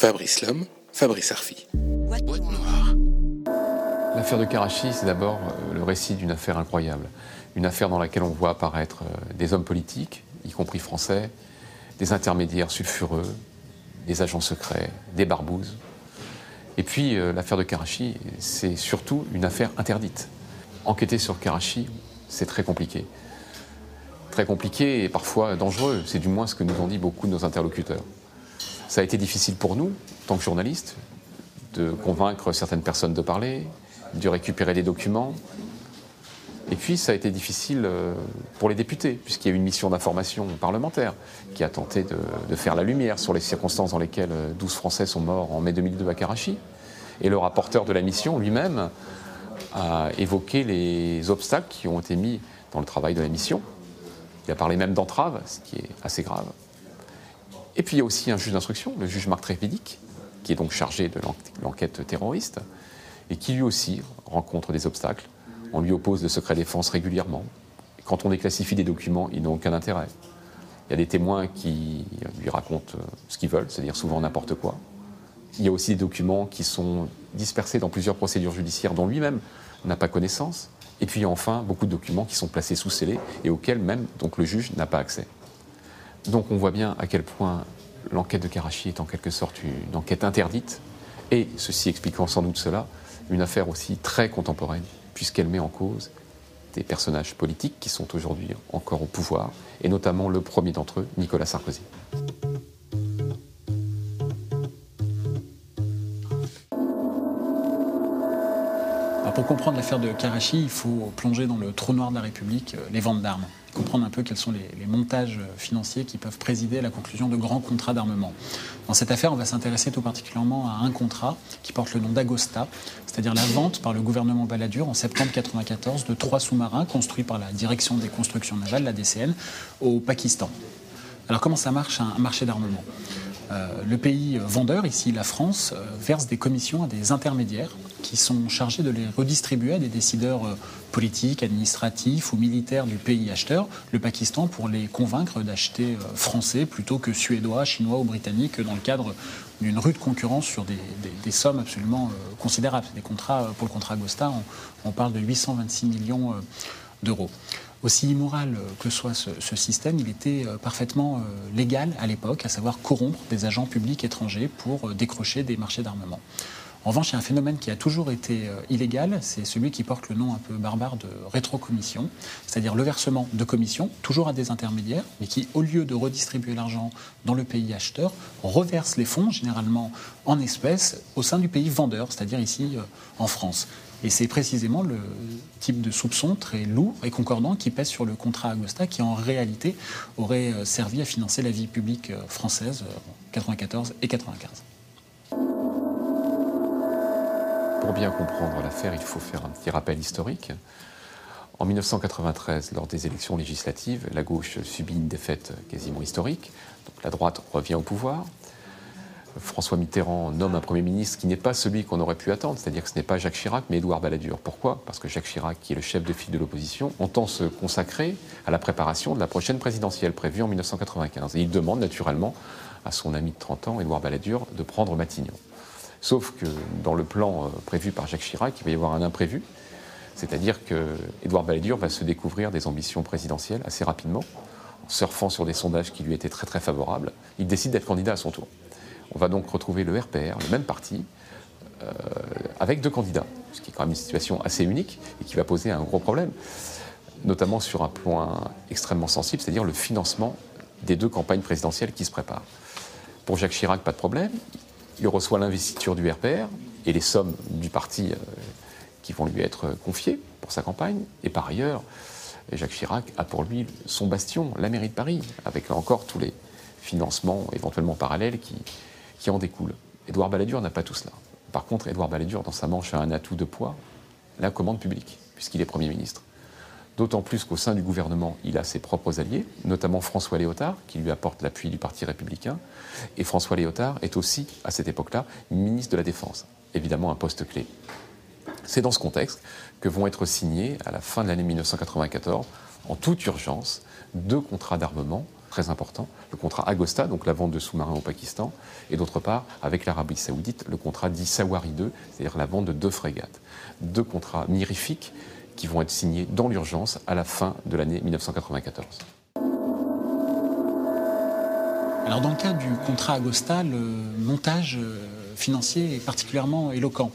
Fabrice Lhomme, Fabrice Arfi. L'affaire de Karachi, c'est d'abord euh, le récit d'une affaire incroyable. Une affaire dans laquelle on voit apparaître euh, des hommes politiques, y compris français, des intermédiaires sulfureux, des agents secrets, des barbouzes. Et puis euh, l'affaire de Karachi, c'est surtout une affaire interdite. Enquêter sur Karachi, c'est très compliqué. Très compliqué et parfois dangereux, c'est du moins ce que nous ont dit beaucoup de nos interlocuteurs. Ça a été difficile pour nous, en tant que journalistes, de convaincre certaines personnes de parler, de récupérer des documents. Et puis, ça a été difficile euh, pour les députés, puisqu'il y a eu une mission d'information parlementaire qui a tenté de, faire la lumière sur les circonstances dans lesquelles 12 euh, Français sont morts en mai 2002 à Karachi. Et le rapporteur de la mission lui-même a évoqué les obstacles qui ont été mis dans le travail de la mission. Il a parlé même d'entrave, ce qui est assez grave. Et puis il y a aussi un juge d'instruction, le juge Marc Trévidic, qui est donc chargé de l'enquête terroriste, et qui lui aussi rencontre des obstacles. On lui oppose le secret défense régulièrement. Quand on déclassifie des documents, ils n'ont aucun intérêt. Il y a des témoins qui lui racontent euh, ce qu'ils veulent, c'est-à-dire souvent n'importe quoi. Il y a aussi des documents qui sont dispersés dans plusieurs procédures judiciaires dont lui-même n'a pas connaissance. Et puis enfin, beaucoup de documents qui sont placés sous scellé et auxquels même le juge n'a pas accès. Donc on voit bien à quel point l'enquête de Karachi est en quelque sorte une enquête interdite, et ceci expliquant sans doute cela, une affaire aussi très contemporaine, puisqu'elle met en cause des personnages politiques qui sont aujourd'hui encore au pouvoir, et notamment le premier d'entre eux, Nicolas Sarkozy. Comprendre l'affaire de Karachi, il faut plonger dans le trou noir de la République, euh, les ventes d'armes comprendre un peu quels sont les, montages financiers qui peuvent présider à la conclusion de grands contrats d'armement. Dans cette affaire, on va s'intéresser tout particulièrement à un contrat qui porte le nom d'Agosta, c'est-à-dire la vente par le gouvernement Balladur en septembre 1994 de trois sous-marins construits par la Direction des constructions navales, la DCN, au Pakistan. Alors comment ça marche un marché d'armement? euh, le pays vendeur, ici la France, euh, verse des commissions à des intermédiaires qui sont chargés de les redistribuer à des décideurs euh, politiques, administratifs ou militaires du pays acheteur, le Pakistan, pour les convaincre d'acheter français plutôt que suédois, chinois ou britanniques dans le cadre d'une rude concurrence sur des, sommes absolument considérables. Des contrats, pour le contrat Agosta, on parle de 826 millions d'euros aussi immoral que soit ce, système, il était euh, parfaitement euh, légal à l'époque, à savoir corrompre des agents publics étrangers pour euh, décrocher des marchés d'armement. En revanche, il y a un phénomène qui a toujours été illégal, c'est celui qui porte le nom un peu barbare de rétrocommission, c'est-à-dire le versement de commissions, toujours à des intermédiaires, mais qui, au lieu de redistribuer l'argent dans le pays acheteur, reverse les fonds, généralement en espèces, au sein du pays vendeur, c'est-à-dire ici en France. Et c'est précisément le type de soupçon très lourd et concordant qui pèse sur le contrat Agosta, qui en réalité aurait euh, servi à financer la vie publique euh, française euh, en 94 et 95. Pour bien comprendre l'affaire, il faut faire un petit rappel historique. En 1993, lors des élections législatives, la gauche subit une défaite quasiment historique. La droite revient au pouvoir. François Mitterrand nomme un Premier ministre qui n'est pas celui qu'on aurait pu attendre, c'est-à-dire que ce n'est pas Jacques Chirac, mais Édouard Balladur. Pourquoi? Parce que Jacques Chirac, qui est le chef de file de l'opposition, entend se consacrer à la préparation de la prochaine présidentielle prévue en 1995. Et il demande naturellement à son ami de 30 ans, Édouard Balladur, de prendre Matignon. Sauf que dans le plan euh, prévu par Jacques Chirac, il va y avoir un imprévu, c'est-à-dire que Édouard Balladur va se découvrir des ambitions présidentielles assez rapidement, en surfant sur des sondages qui lui étaient très très favorables. Il décide d'être candidat à son tour. On va donc retrouver le RPR, le même parti, euh, avec deux candidats, ce qui est quand même une situation assez unique et qui va poser un gros problème, notamment sur un point extrêmement sensible, c'est-à-dire le financement des deux campagnes présidentielles qui se préparent. Pour Jacques Chirac, pas de problème. Il reçoit l'investiture du RPR et les sommes du parti euh, qui vont lui être confiées pour sa campagne. Et par ailleurs, Jacques Chirac a pour lui son bastion, la mairie de Paris, avec encore tous les financements éventuellement parallèles qui, qui en découle. Édouard Balladur n'a pas tout cela. Par contre, Édouard Balladur, dans sa manche, a un atout de poids, la commande publique, puisqu'il est Premier ministre. D'autant plus qu'au sein du gouvernement, il a ses propres alliés, notamment François Léotard, qui lui apporte l'appui du Parti républicain. Et François Léotard est aussi, à cette époque-là, ministre de la Défense, évidemment un poste clé. C'est dans ce contexte que vont être signés, à la fin de l'année 1994, en toute urgence, deux contrats d'armement très importants. Le contrat Agosta, donc la vente de sous-marins au Pakistan, et d'autre part, avec l'Arabie saoudite, le contrat dit Sawari 2, c'est-à-dire la vente de deux frégates. Deux contrats mirifiques qui vont être signés dans l'urgence à la fin de l'année 1994. Alors dans le cas du contrat Agosta, le montage euh, financier est particulièrement éloquent.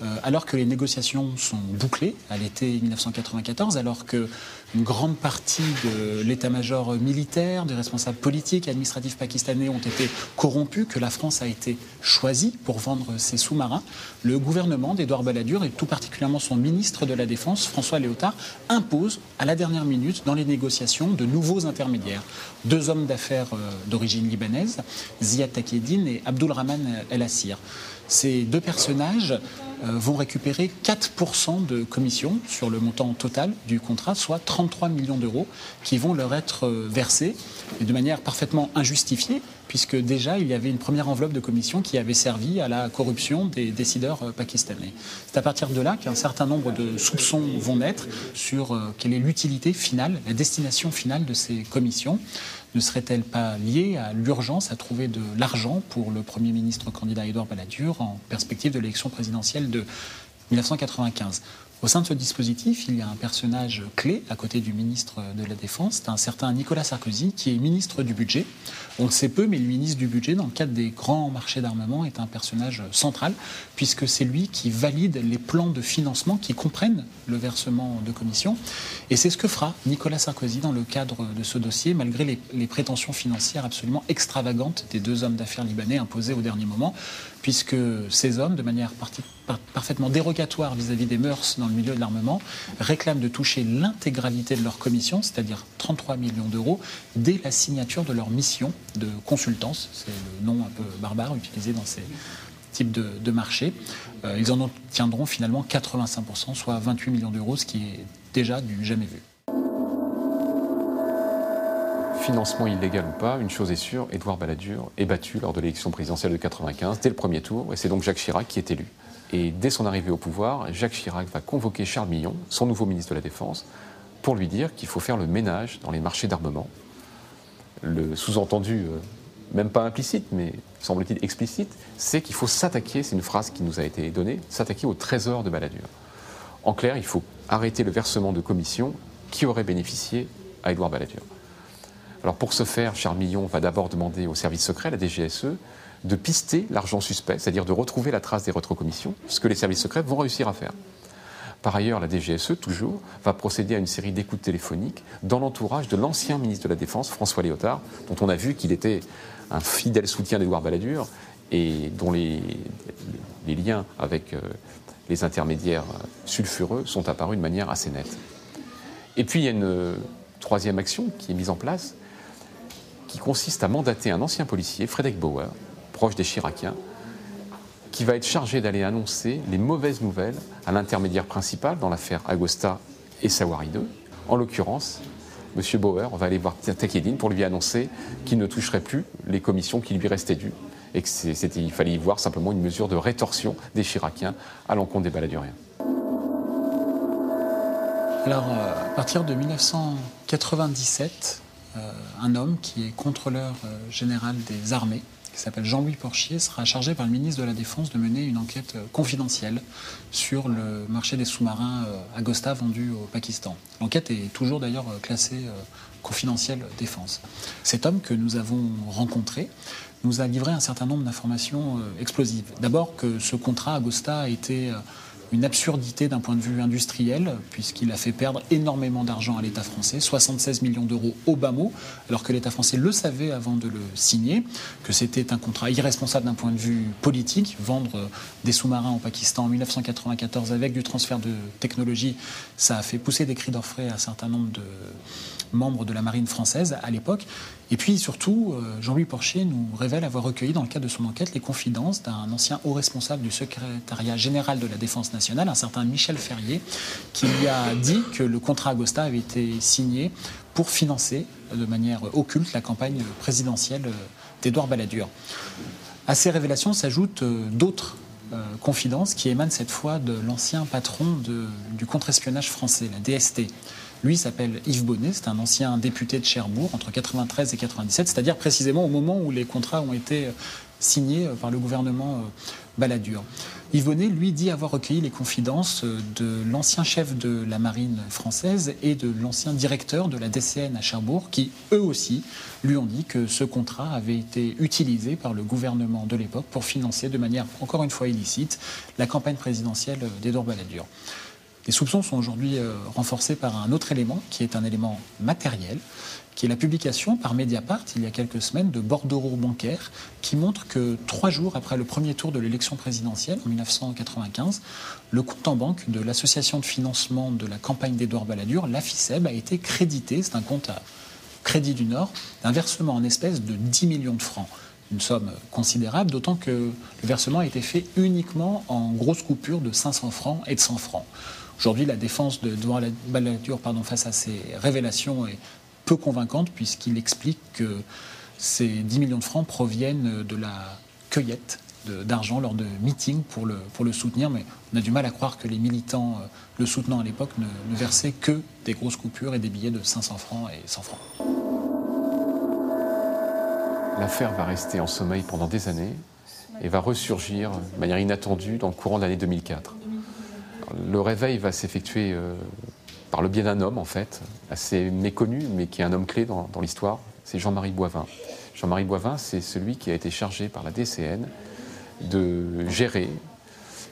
Euh, alors que les négociations sont bouclées à l'été 1994, alors que une grande partie de l'état-major militaire, des responsables politiques et administratifs pakistanais ont été corrompus, que la France a été choisie pour vendre ses sous-marins, le gouvernement d'Édouard Balladur et tout particulièrement son ministre de la Défense, François Léotard, impose à la dernière minute dans les négociations de nouveaux intermédiaires. Deux hommes d'affaires euh, d'origine libanaise, Ziad Takeddine et Abdulrahman El Assir. Ces deux personnages euh, vont récupérer 4% de commission sur le montant total du contrat, soit 33 millions d'euros qui vont leur être euh, versés et de manière parfaitement injustifiée, puisque déjà il y avait une première enveloppe de commission qui avait servi à la corruption des décideurs euh, pakistanais. C'est à partir de là qu'un certain nombre de soupçons vont naître sur quelle est l'utilité finale, la destination finale de ces commissions ne serait-elle pas liée à l'urgence à trouver de l'argent pour le Premier ministre candidat Édouard Balladur en perspective de l'élection présidentielle de 1995 au sein de ce dispositif, il y a un personnage clé à côté du ministre de la Défense, c'est un certain Nicolas Sarkozy, qui est ministre du Budget. On le sait peu, mais le ministre du Budget, dans le cadre des grands marchés d'armement, est un personnage central, puisque c'est lui qui valide les plans de financement qui comprennent le versement de commission. Et c'est ce que fera Nicolas Sarkozy dans le cadre de ce dossier, malgré les, prétentions financières absolument extravagantes des deux hommes d'affaires libanais imposés au dernier moment, puisque ces hommes, de manière parfaitement dérogatoire vis-à-vis des mœurs dans le milieu de l'armement, réclament de toucher l'intégralité de leur commission, c'est-à-dire 33 millions d'euros, dès la signature de leur mission de consultance. C'est le nom un peu barbare utilisé dans ces types de, marchés. Euh, ils en obtiendront finalement 85%, soit 28 millions d'euros, ce qui est déjà du jamais vu financement illégal ou pas, une chose est sûre, Édouard Balladur est battu lors de l'élection présidentielle de 95, dès le premier tour, et c'est donc Jacques Chirac qui est élu. Et dès son arrivée au pouvoir, Jacques Chirac va convoquer Charles Millon, son nouveau ministre de la Défense, pour lui dire qu'il faut faire le ménage dans les marchés d'armement. Le sous-entendu, euh, même pas implicite, mais semble-t-il explicite, c'est qu'il faut s'attaquer, c'est une phrase qui nous a été donnée, s'attaquer au trésor de Balladur. En clair, il faut arrêter le versement de commissions qui auraient bénéficié à Édouard Balladur. Alors pour ce faire, Charles Millon va d'abord demander au service secret, la DGSE, de pister l'argent suspect, c'est-à-dire de retrouver la trace des retrocommissions, ce que les services secrets vont réussir à faire. Par ailleurs, la DGSE, toujours, va procéder à une série d'écoutes téléphoniques dans l'entourage de l'ancien ministre de la Défense, François Léotard, dont on a vu qu'il était un fidèle soutien d'Édouard Balladur et dont les, liens avec euh, les intermédiaires sulfureux sont apparus de manière assez nette. Et puis il y a une euh, troisième action qui est mise en place, qui consiste à mandater un ancien policier, Frédéric Bauer, proche des Chiraciens, qui va être chargé d'aller annoncer les mauvaises nouvelles à l'intermédiaire principal dans l'affaire Agosta et Sawari 2. En l'occurrence, M. Bauer va aller voir Takedine pour lui annoncer qu'il ne toucherait plus les commissions qui lui restaient dues et qu'il fallait y voir simplement une mesure de rétorsion des Chiraciens à l'encontre des baladuriens. Alors, euh, à partir de 1997, euh, un homme qui est contrôleur euh, général des armées, qui s'appelle Jean-Louis Porchier, sera chargé par le ministre de la Défense de mener une enquête euh, confidentielle sur le marché des sous-marins Agosta vendus au Pakistan. L'enquête est toujours d'ailleurs classée confidentielle défense. Cet homme que nous avons rencontré nous a livré un certain nombre d'informations explosives. D'abord que ce contrat Agosta a été une absurdité d'un point de vue industriel, puisqu'il a fait perdre énormément d'argent à l'État français, 76 millions d'euros au bas alors que l'État français le savait avant de le signer, que c'était un contrat irresponsable d'un point de vue politique. Vendre des sous-marins au Pakistan en 1994 avec du transfert de technologie, ça a fait pousser des cris d'orfraie à un certain nombre de membre de la marine française à l'époque. Et puis surtout, euh, Jean-Louis Porcher nous révèle avoir recueilli dans le cadre de son enquête les confidences d'un ancien haut responsable du secrétariat général de la Défense nationale, un certain Michel Ferrier, qui lui a dit que le contrat Agosta avait été signé pour financer de manière occulte la campagne présidentielle d'Édouard Balladur. À ces révélations s'ajoutent euh, d'autres euh, confidences qui émanent cette fois de l'ancien patron du contre-espionnage français, la DST, Lui s'appelle Yves Bonnet, c'est un ancien député de Cherbourg entre 93 et 97, c'est-à-dire précisément au moment où les contrats ont été signés par le gouvernement Balladur. Yves Bonnet, lui, dit avoir recueilli les confidences de l'ancien chef de la marine française et de l'ancien directeur de la DCN à Cherbourg, qui, eux aussi, lui ont dit que ce contrat avait été utilisé par le gouvernement de l'époque pour financer de manière, encore une fois illicite, la campagne présidentielle d'Edouard Balladur. Les soupçons sont aujourd'hui euh, renforcés par un autre élément, qui est un élément matériel, qui est la publication par Mediapart, il y a quelques semaines, de bordereaux bancaires, qui montre que trois jours après le premier tour de l'élection présidentielle, en 1995, le compte en banque de l'association de financement de la campagne d'Édouard Balladur, la FICEB, a été crédité, c'est un compte à Crédit du Nord, d'un versement en espèces de 10 millions de francs une somme considérable, d'autant que le versement a été fait uniquement en grosses coupures de 500 francs et de 100 francs. Aujourd'hui, la défense de Balladur pardon, face à ces révélations est peu convaincante puisqu'il explique que ces 10 millions de francs proviennent de la cueillette d'argent lors de meetings pour le, pour le soutenir, mais on a du mal à croire que les militants euh, le soutenant à l'époque ne, ne versaient que des grosses coupures et des billets de 500 francs et 100 francs. L'affaire va rester en sommeil pendant des années et va ressurgir de manière inattendue dans le courant de l'année 2004. Le réveil va s'effectuer euh, par le biais d'un homme, en fait, assez méconnu, mais qui est un homme clé dans, l'histoire, c'est Jean-Marie Boivin. Jean-Marie Boivin, c'est celui qui a été chargé par la DCN de gérer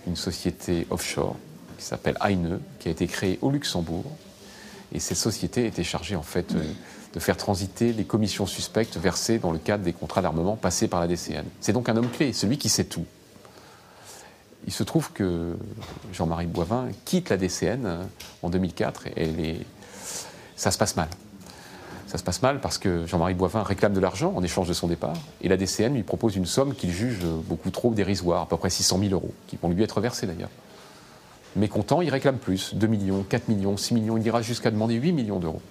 une société offshore qui s'appelle Heine, qui a été créée au Luxembourg. Et cette société était chargée, en fait, euh, de faire transiter les commissions suspectes versées dans le cadre des contrats d'armement passés par la DCN. C'est donc un homme clé, celui qui sait tout. Il se trouve que Jean-Marie Boivin quitte la DCN euh, en 2004 et ça se passe mal. Ça se passe mal parce que Jean-Marie Boivin réclame de l'argent en échange de son départ et la DCN lui propose une somme qu'il juge beaucoup trop dérisoire, à peu près 600 000 euros, qui vont lui être versés d'ailleurs. Mécontent, il réclame plus, 2 millions, 4 millions, 6 millions, il ira jusqu'à demander 8 millions d'euros.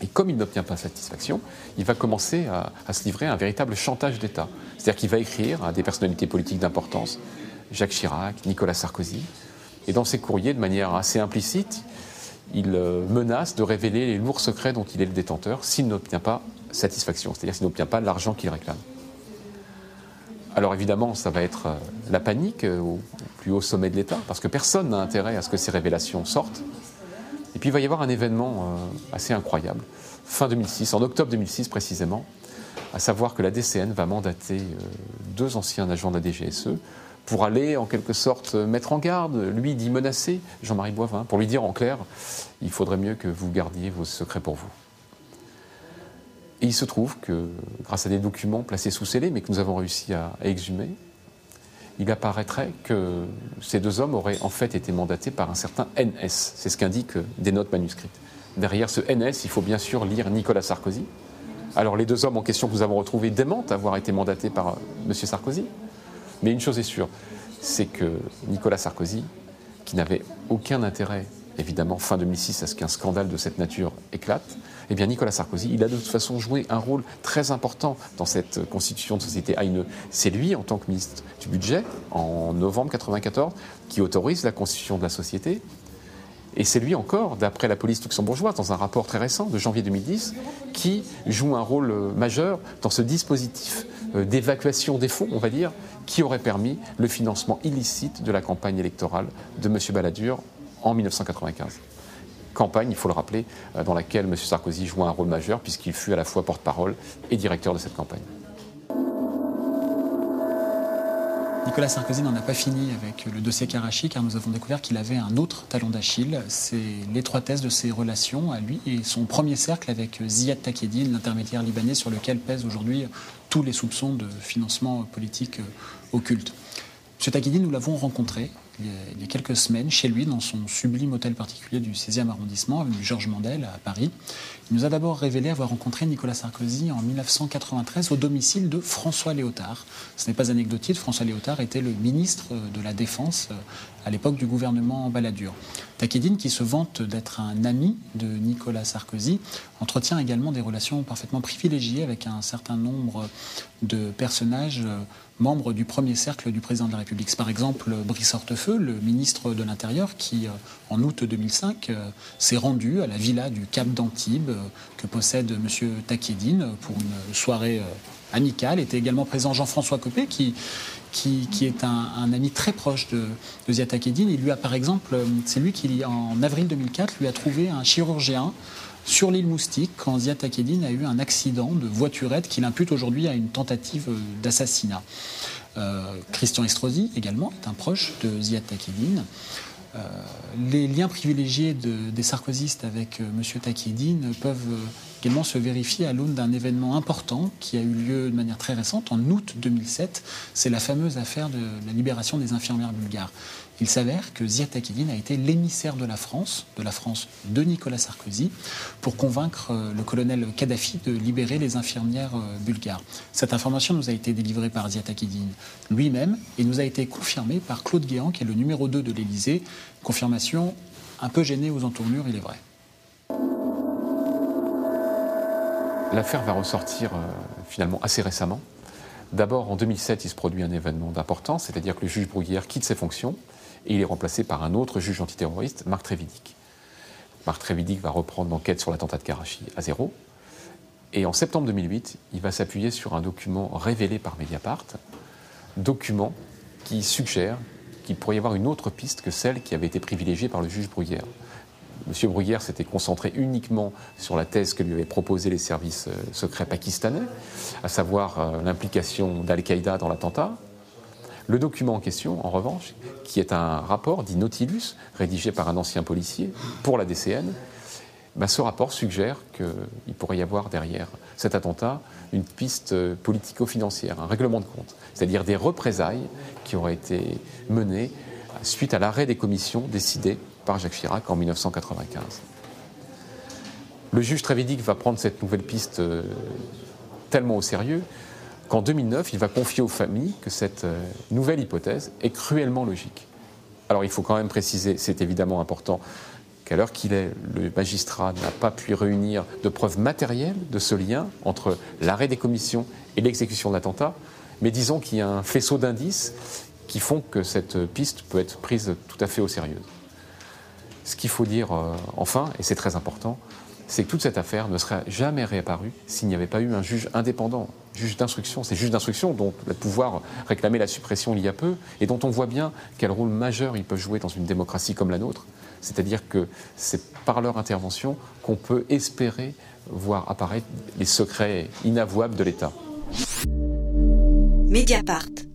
Et comme il n'obtient pas satisfaction, il va commencer à, à se livrer à un véritable chantage d'État. C'est-à-dire qu'il va écrire à des personnalités politiques d'importance Jacques Chirac, Nicolas Sarkozy. Et dans ses courriers, de manière assez implicite, il euh, menace de révéler les lourds secrets dont il est le détenteur s'il n'obtient pas satisfaction, c'est-à-dire s'il n'obtient pas l'argent qu'il réclame. Alors évidemment, ça va être euh, la panique euh, au plus haut sommet de l'État, parce que personne n'a intérêt à ce que ces révélations sortent. Et puis il va y avoir un événement assez incroyable, fin 2006, en octobre 2006 précisément, à savoir que la DCN va mandater deux anciens agents de la DGSE pour aller en quelque sorte mettre en garde, lui dit menacer Jean-Marie Boivin, pour lui dire en clair, il faudrait mieux que vous gardiez vos secrets pour vous. Et il se trouve que, grâce à des documents placés sous scellés, mais que nous avons réussi à, exhumer, il apparaîtrait que ces deux hommes auraient en fait été mandatés par un certain NS. C'est ce qu'indiquent des notes manuscrites. Derrière ce NS, il faut bien sûr lire Nicolas Sarkozy. Alors les deux hommes en question que nous avons retrouvés démentent avoir été mandatés par M. Sarkozy. Mais une chose est sûre, c'est que Nicolas Sarkozy, qui n'avait aucun intérêt, évidemment, fin 2006, à ce qu'un scandale de cette nature éclate, eh bien Nicolas Sarkozy, il a de toute façon joué un rôle très important dans cette constitution de société. C'est lui, en tant que ministre du Budget, en novembre 1994, qui autorise la constitution de la société. Et c'est lui encore, d'après la police luxembourgeoise, dans un rapport très récent de janvier 2010, qui joue un rôle majeur dans ce dispositif euh, d'évacuation des fonds, on va dire, qui aurait permis le financement illicite de la campagne électorale de M. Balladur en 1995. Campagne, il faut le rappeler, euh, dans laquelle M. Sarkozy joua un rôle majeur puisqu'il fut à la fois porte-parole et directeur de cette campagne. Nicolas Sarkozy n'en a pas fini avec le dossier Karachi car nous avons découvert qu'il avait un autre talon d'Achille, c'est l'étroitesse de ses relations à lui et son premier cercle avec Ziad Takedine, l'intermédiaire libanais sur lequel pèsent aujourd'hui tous les soupçons de financement politique occulte. M. Takedine, nous l'avons rencontré il y, a, quelques semaines chez lui dans son sublime hôtel particulier du 16e arrondissement, avenue Georges Mandel à Paris. Il nous a d'abord révélé avoir rencontré Nicolas Sarkozy en 1993 au domicile de François Léotard. Ce n'est pas anecdotique, François Léotard était le ministre de la Défense euh, à l'époque du gouvernement Balladur. Takedine, qui se vante d'être un ami de Nicolas Sarkozy, entretient également des relations parfaitement privilégiées avec un certain nombre de personnages euh, membres du premier cercle du président de la République. Par exemple, Brice Hortefeux, feu le ministre de l'Intérieur qui, en août 2005, s'est rendu à la villa du Cap d'Antibes que possède M. Takedine pour une soirée amicale. Était également présent Jean-François Copé qui, qui, est un, ami très proche de, de Takedine. Il lui a par exemple, c'est lui qui, en avril 2004, lui a trouvé un chirurgien sur l'île Moustique quand Ziad Takedine a eu un accident de voiturette qu'il impute aujourd'hui à une tentative d'assassinat. Euh, Christian Estrosi également est un proche de Ziad Takedine. Euh, les liens privilégiés des sarkozystes avec euh, M. Takedine peuvent également se vérifier à l'aune d'un événement important qui a eu lieu de manière très récente, en août 2007. C'est la fameuse affaire de la libération des infirmières bulgares. Il s'avère que Ziad Takidine a été l'émissaire de la France, de la France de Nicolas Sarkozy, pour convaincre euh, le colonel Kadhafi de libérer les infirmières euh, bulgares. Cette information nous a été délivrée par Ziad Takidine lui-même et nous a été confirmée par Claude Guéant, qui est le numéro 2 de l'Élysée. Confirmation un peu gênée aux entournures, il est vrai. L'affaire va ressortir euh, finalement assez récemment. D'abord, en 2007, il se produit un événement d'importance, c'est-à-dire que le juge Bruguière quitte ses fonctions et il est remplacé par un autre juge antiterroriste, Marc Trévidic. Marc Trévidic va reprendre l'enquête sur l'attentat de Karachi à zéro. Et en septembre 2008, il va s'appuyer sur un document révélé par Mediapart, document qui suggère qu'il pourrait y avoir une autre piste que celle qui avait été privilégiée par le juge Bruguière. M. Bruguière s'était concentré uniquement sur la thèse que lui avaient proposée les services euh, secrets pakistanais, à savoir euh, l'implication d'Al-Qaïda dans l'attentat. Le document en question, en revanche, qui est un rapport dit Nautilus, rédigé par un ancien policier pour la DCN, ben, ce rapport suggère qu'il pourrait y avoir derrière cet attentat une piste euh, politico-financière, un règlement de compte, c'est-à-dire des représailles qui auraient été menées suite à l'arrêt des commissions décidées par Jacques Chirac en 1995. Le juge Trévidic va prendre cette nouvelle piste euh, tellement au sérieux qu'en 2009, il va confier aux familles que cette euh, nouvelle hypothèse est cruellement logique. Alors il faut quand même préciser, c'est évidemment important, qu'à l'heure qu'il est, le magistrat n'a pas pu réunir de preuves matérielles de ce lien entre l'arrêt des commissions et l'exécution de l'attentat, mais disons qu'il y a un faisceau d'indices qui font que cette piste peut être prise tout à fait au sérieux. Ce qu'il faut dire euh, enfin, et c'est très important, c'est que toute cette affaire ne serait jamais réapparue s'il n'y avait pas eu un juge indépendant, juge d'instruction. C'est juge d'instruction dont le pouvoir réclamait la suppression il y a peu et dont on voit bien quel rôle majeur ils peuvent jouer dans une démocratie comme la nôtre. C'est-à-dire que c'est par leur intervention qu'on peut espérer voir apparaître les secrets inavouables de l'État. Mediapart.